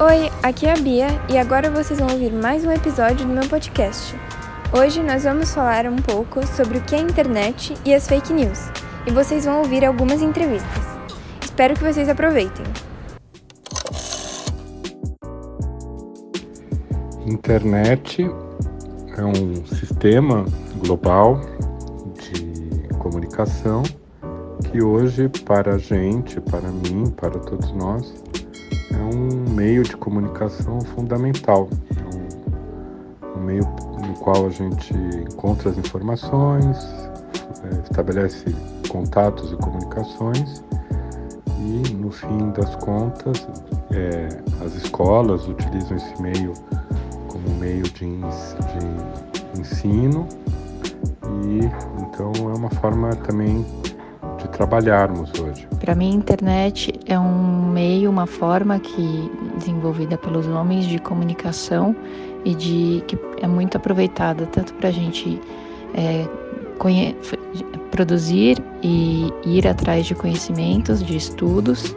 Oi, aqui é a Bia e agora vocês vão ouvir mais um episódio do meu podcast. Hoje nós vamos falar um pouco sobre o que é a internet e as fake news, e vocês vão ouvir algumas entrevistas. Espero que vocês aproveitem. Internet é um sistema global de comunicação que hoje, para a gente, para mim, para todos nós, é um meio de comunicação fundamental. É um, um meio no qual a gente encontra as informações, é, estabelece contatos e comunicações e, no fim das contas, é, as escolas utilizam esse meio como meio de, de ensino e então é uma forma também de trabalharmos hoje. Para mim, a internet é um meio, uma forma que desenvolvida pelos homens de comunicação e de que é muito aproveitada tanto para a gente é, produzir e ir atrás de conhecimentos, de estudos,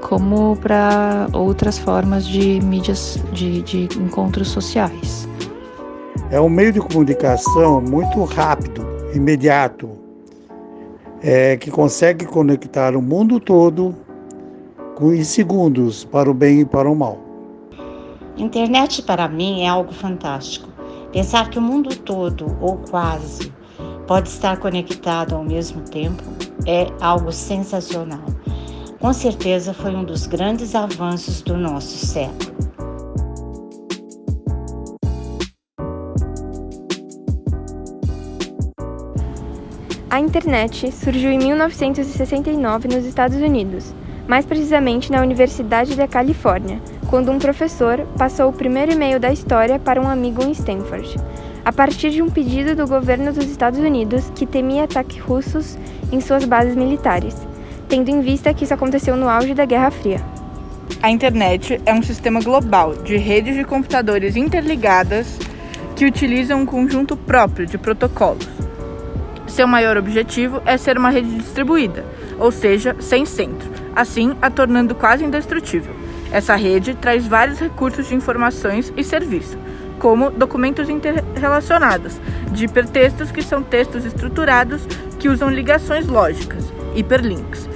como para outras formas de mídias, de, de encontros sociais. É um meio de comunicação muito rápido, imediato, é, que consegue conectar o mundo todo em segundos para o bem e para o mal. Internet para mim é algo fantástico. Pensar que o mundo todo, ou quase, pode estar conectado ao mesmo tempo é algo sensacional. Com certeza foi um dos grandes avanços do nosso século. A internet surgiu em 1969 nos Estados Unidos, mais precisamente na Universidade da Califórnia, quando um professor passou o primeiro e-mail da história para um amigo em Stanford, a partir de um pedido do governo dos Estados Unidos que temia ataques russos em suas bases militares, tendo em vista que isso aconteceu no auge da Guerra Fria. A internet é um sistema global de redes de computadores interligadas que utilizam um conjunto próprio de protocolos seu maior objetivo é ser uma rede distribuída, ou seja, sem centro, assim a tornando quase indestrutível. Essa rede traz vários recursos de informações e serviço, como documentos interrelacionados, de hipertextos que são textos estruturados que usam ligações lógicas, hiperlinks.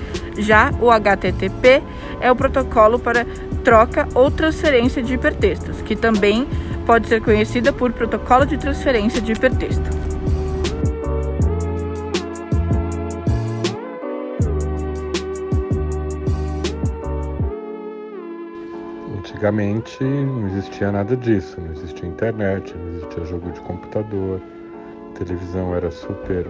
Já o HTTP é o protocolo para troca ou transferência de hipertextos, que também pode ser conhecida por protocolo de transferência de hipertexto. Antigamente não existia nada disso, não existia internet, não existia jogo de computador, televisão era super.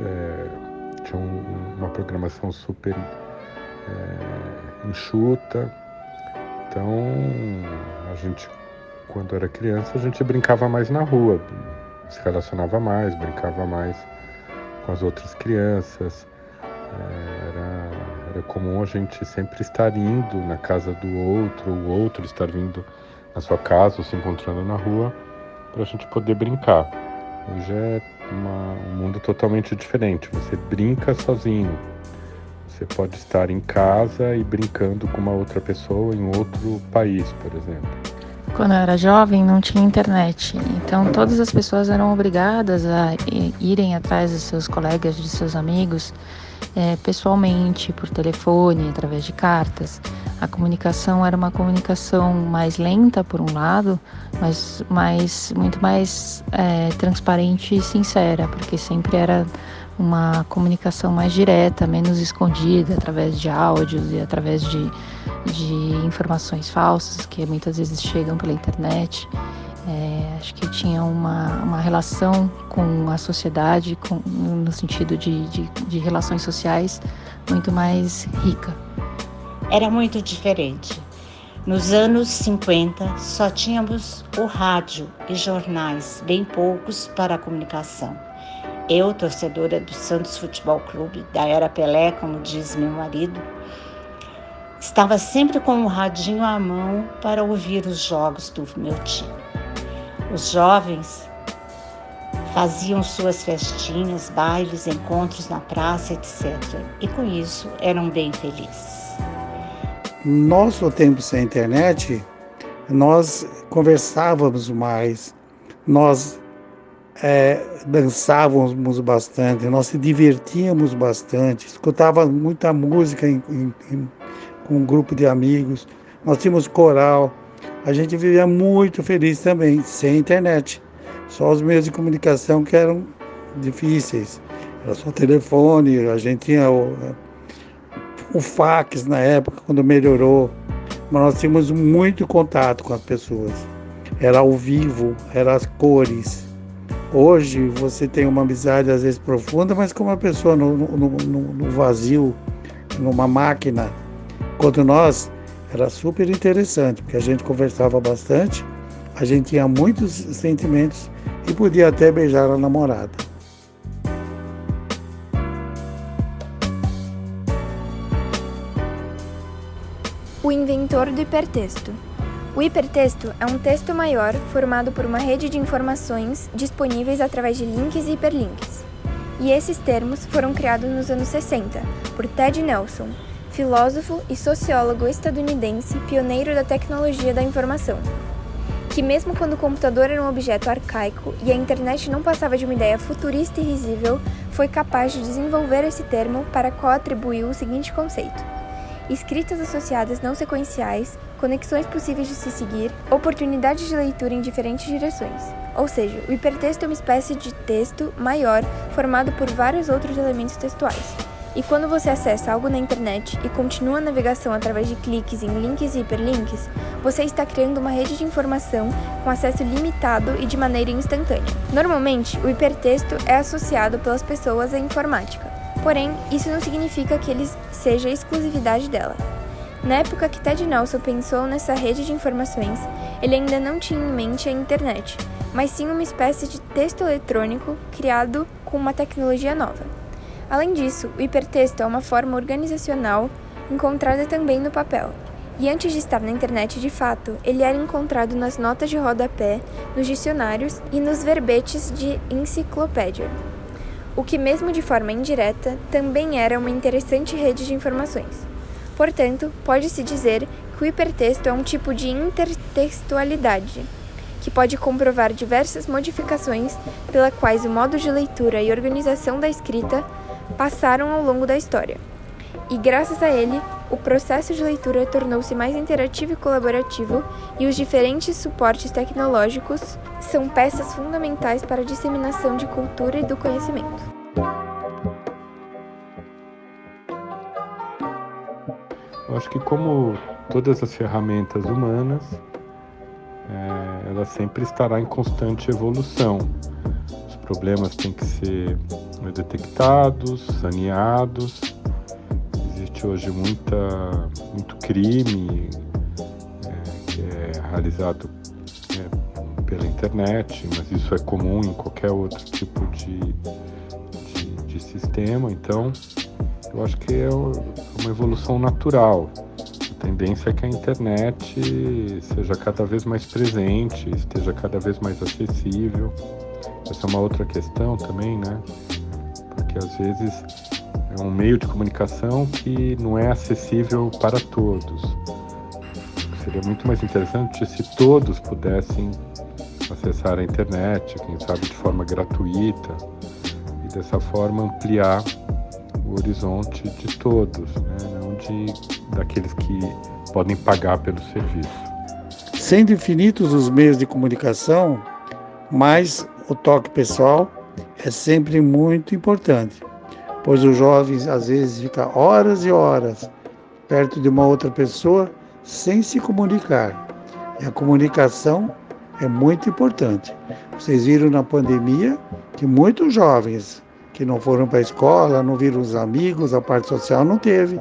É, tinha um, uma programação super é, enxuta. Então a gente, quando era criança, a gente brincava mais na rua, se relacionava mais, brincava mais com as outras crianças. É, era é comum a gente sempre estar indo na casa do outro, o outro estar vindo na sua casa ou se encontrando na rua para a gente poder brincar. Hoje é uma, um mundo totalmente diferente. Você brinca sozinho. Você pode estar em casa e brincando com uma outra pessoa em outro país, por exemplo. Quando eu era jovem, não tinha internet, então todas as pessoas eram obrigadas a irem atrás dos seus colegas, de seus amigos, é, pessoalmente, por telefone, através de cartas. A comunicação era uma comunicação mais lenta, por um lado, mas mais, muito mais é, transparente e sincera, porque sempre era uma comunicação mais direta, menos escondida, através de áudios e através de, de informações falsas que muitas vezes chegam pela internet. É, acho que tinha uma, uma relação com a sociedade, com, no sentido de, de, de relações sociais, muito mais rica. Era muito diferente. Nos anos 50, só tínhamos o rádio e jornais, bem poucos para a comunicação. Eu, torcedora do Santos Futebol Clube, da era Pelé, como diz meu marido, estava sempre com o radinho à mão para ouvir os jogos do meu time. Os jovens faziam suas festinhas, bailes, encontros na praça, etc. E com isso eram bem felizes. Nosso tempo sem internet, nós conversávamos mais, nós é, dançávamos bastante, nós se divertíamos bastante, escutávamos muita música em, em, em, com um grupo de amigos, nós tínhamos coral, a gente vivia muito feliz também, sem internet. Só os meios de comunicação que eram difíceis. Era só telefone, a gente tinha o, o fax na época, quando melhorou. Mas nós tínhamos muito contato com as pessoas. Era ao vivo, eram as cores. Hoje você tem uma amizade às vezes profunda, mas com uma pessoa no, no, no, no vazio, numa máquina. Enquanto nós era super interessante, porque a gente conversava bastante, a gente tinha muitos sentimentos e podia até beijar a namorada. O inventor do hipertexto. O hipertexto é um texto maior formado por uma rede de informações disponíveis através de links e hiperlinks. E esses termos foram criados nos anos 60 por Ted Nelson, filósofo e sociólogo estadunidense pioneiro da tecnologia da informação, que mesmo quando o computador era um objeto arcaico e a internet não passava de uma ideia futurista e risível, foi capaz de desenvolver esse termo para qual atribuiu o seguinte conceito: escritas associadas não sequenciais, conexões possíveis de se seguir, oportunidades de leitura em diferentes direções. Ou seja, o hipertexto é uma espécie de texto maior formado por vários outros elementos textuais. E quando você acessa algo na internet e continua a navegação através de cliques em links e hiperlinks, você está criando uma rede de informação com acesso limitado e de maneira instantânea. Normalmente, o hipertexto é associado pelas pessoas à informática, porém, isso não significa que ele seja exclusividade dela. Na época que Ted Nelson pensou nessa rede de informações, ele ainda não tinha em mente a internet, mas sim uma espécie de texto eletrônico criado com uma tecnologia nova. Além disso, o hipertexto é uma forma organizacional encontrada também no papel. E antes de estar na internet de fato, ele era encontrado nas notas de rodapé, nos dicionários e nos verbetes de enciclopédia. O que, mesmo de forma indireta, também era uma interessante rede de informações. Portanto, pode-se dizer que o hipertexto é um tipo de intertextualidade, que pode comprovar diversas modificações pela quais o modo de leitura e organização da escrita passaram ao longo da história. E graças a ele, o processo de leitura tornou-se mais interativo e colaborativo, e os diferentes suportes tecnológicos são peças fundamentais para a disseminação de cultura e do conhecimento. Eu acho que como todas as ferramentas humanas, é, ela sempre estará em constante evolução. Problemas têm que ser detectados, saneados. Existe hoje muita, muito crime é, que é realizado é, pela internet, mas isso é comum em qualquer outro tipo de, de, de sistema. Então, eu acho que é uma evolução natural. A tendência é que a internet seja cada vez mais presente, esteja cada vez mais acessível. Essa é uma outra questão também, né? porque às vezes é um meio de comunicação que não é acessível para todos. Seria muito mais interessante se todos pudessem acessar a internet, quem sabe de forma gratuita, e dessa forma ampliar o horizonte de todos, né? não de daqueles que podem pagar pelo serviço. Sendo infinitos os meios de comunicação, mais o toque pessoal é sempre muito importante, pois os jovens às vezes ficam horas e horas perto de uma outra pessoa sem se comunicar. E a comunicação é muito importante. Vocês viram na pandemia que muitos jovens que não foram para a escola, não viram os amigos, a parte social não teve.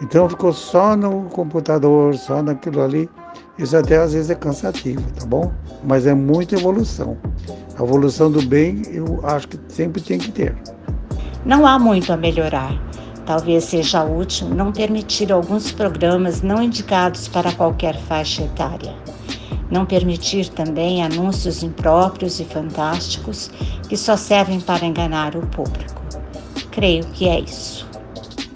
Então ficou só no computador, só naquilo ali. Isso até às vezes é cansativo, tá bom? Mas é muita evolução. A evolução do bem eu acho que sempre tem que ter. Não há muito a melhorar. Talvez seja útil não permitir alguns programas não indicados para qualquer faixa etária. Não permitir também anúncios impróprios e fantásticos que só servem para enganar o público. Creio que é isso.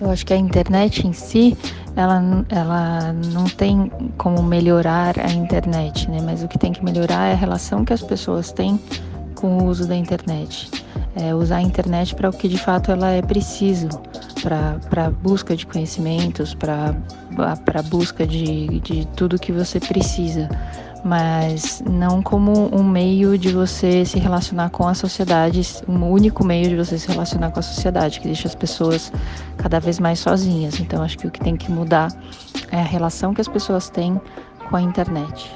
Eu acho que a internet em si, ela, ela não tem como melhorar a internet, né? Mas o que tem que melhorar é a relação que as pessoas têm com o uso da internet. É usar a internet para o que de fato ela é preciso, para busca de conhecimentos, para busca de, de tudo que você precisa mas não como um meio de você se relacionar com a sociedade, um único meio de você se relacionar com a sociedade, que deixa as pessoas cada vez mais sozinhas. Então, acho que o que tem que mudar é a relação que as pessoas têm com a internet.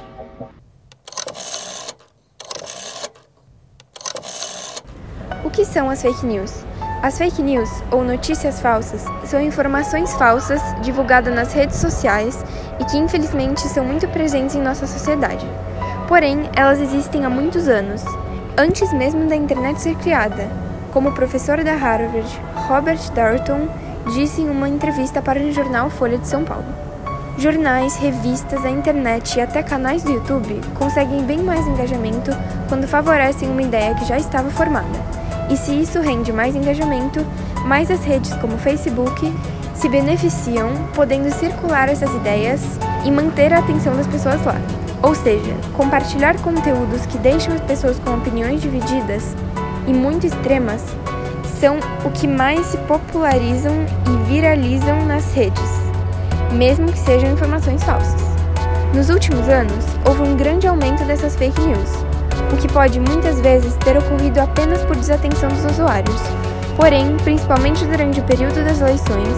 O que são as fake news? As fake news, ou notícias falsas, são informações falsas divulgadas nas redes sociais e que infelizmente são muito presentes em nossa sociedade. Porém, elas existem há muitos anos, antes mesmo da internet ser criada, como o professor da Harvard, Robert Darnton, disse em uma entrevista para o jornal Folha de São Paulo. Jornais, revistas, a internet e até canais do YouTube conseguem bem mais engajamento quando favorecem uma ideia que já estava formada e se isso rende mais engajamento, mais as redes como Facebook se beneficiam, podendo circular essas ideias e manter a atenção das pessoas lá. Ou seja, compartilhar conteúdos que deixam as pessoas com opiniões divididas e muito extremas são o que mais se popularizam e viralizam nas redes, mesmo que sejam informações falsas. Nos últimos anos, houve um grande aumento dessas fake news o que pode muitas vezes ter ocorrido apenas por desatenção dos usuários. Porém, principalmente durante o período das eleições,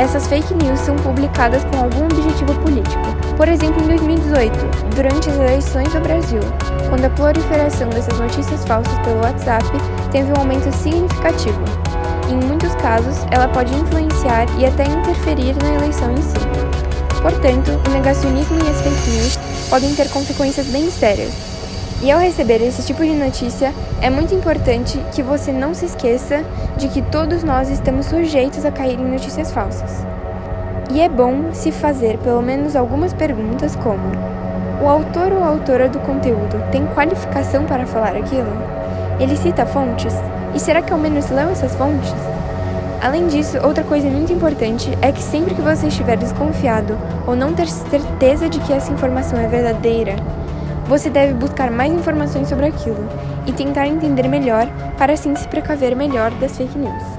essas fake news são publicadas com algum objetivo político. Por exemplo, em 2018, durante as eleições do Brasil, quando a proliferação dessas notícias falsas pelo WhatsApp teve um aumento significativo. Em muitos casos, ela pode influenciar e até interferir na eleição em si. Portanto, o negacionismo e as fake news podem ter consequências bem sérias, e ao receber esse tipo de notícia, é muito importante que você não se esqueça de que todos nós estamos sujeitos a cair em notícias falsas. E é bom se fazer pelo menos algumas perguntas como: o autor ou autora do conteúdo tem qualificação para falar aquilo? Ele cita fontes? E será que ao menos leu essas fontes? Além disso, outra coisa muito importante é que sempre que você estiver desconfiado ou não ter certeza de que essa informação é verdadeira, você deve buscar mais informações sobre aquilo e tentar entender melhor para assim se precaver melhor das fake news.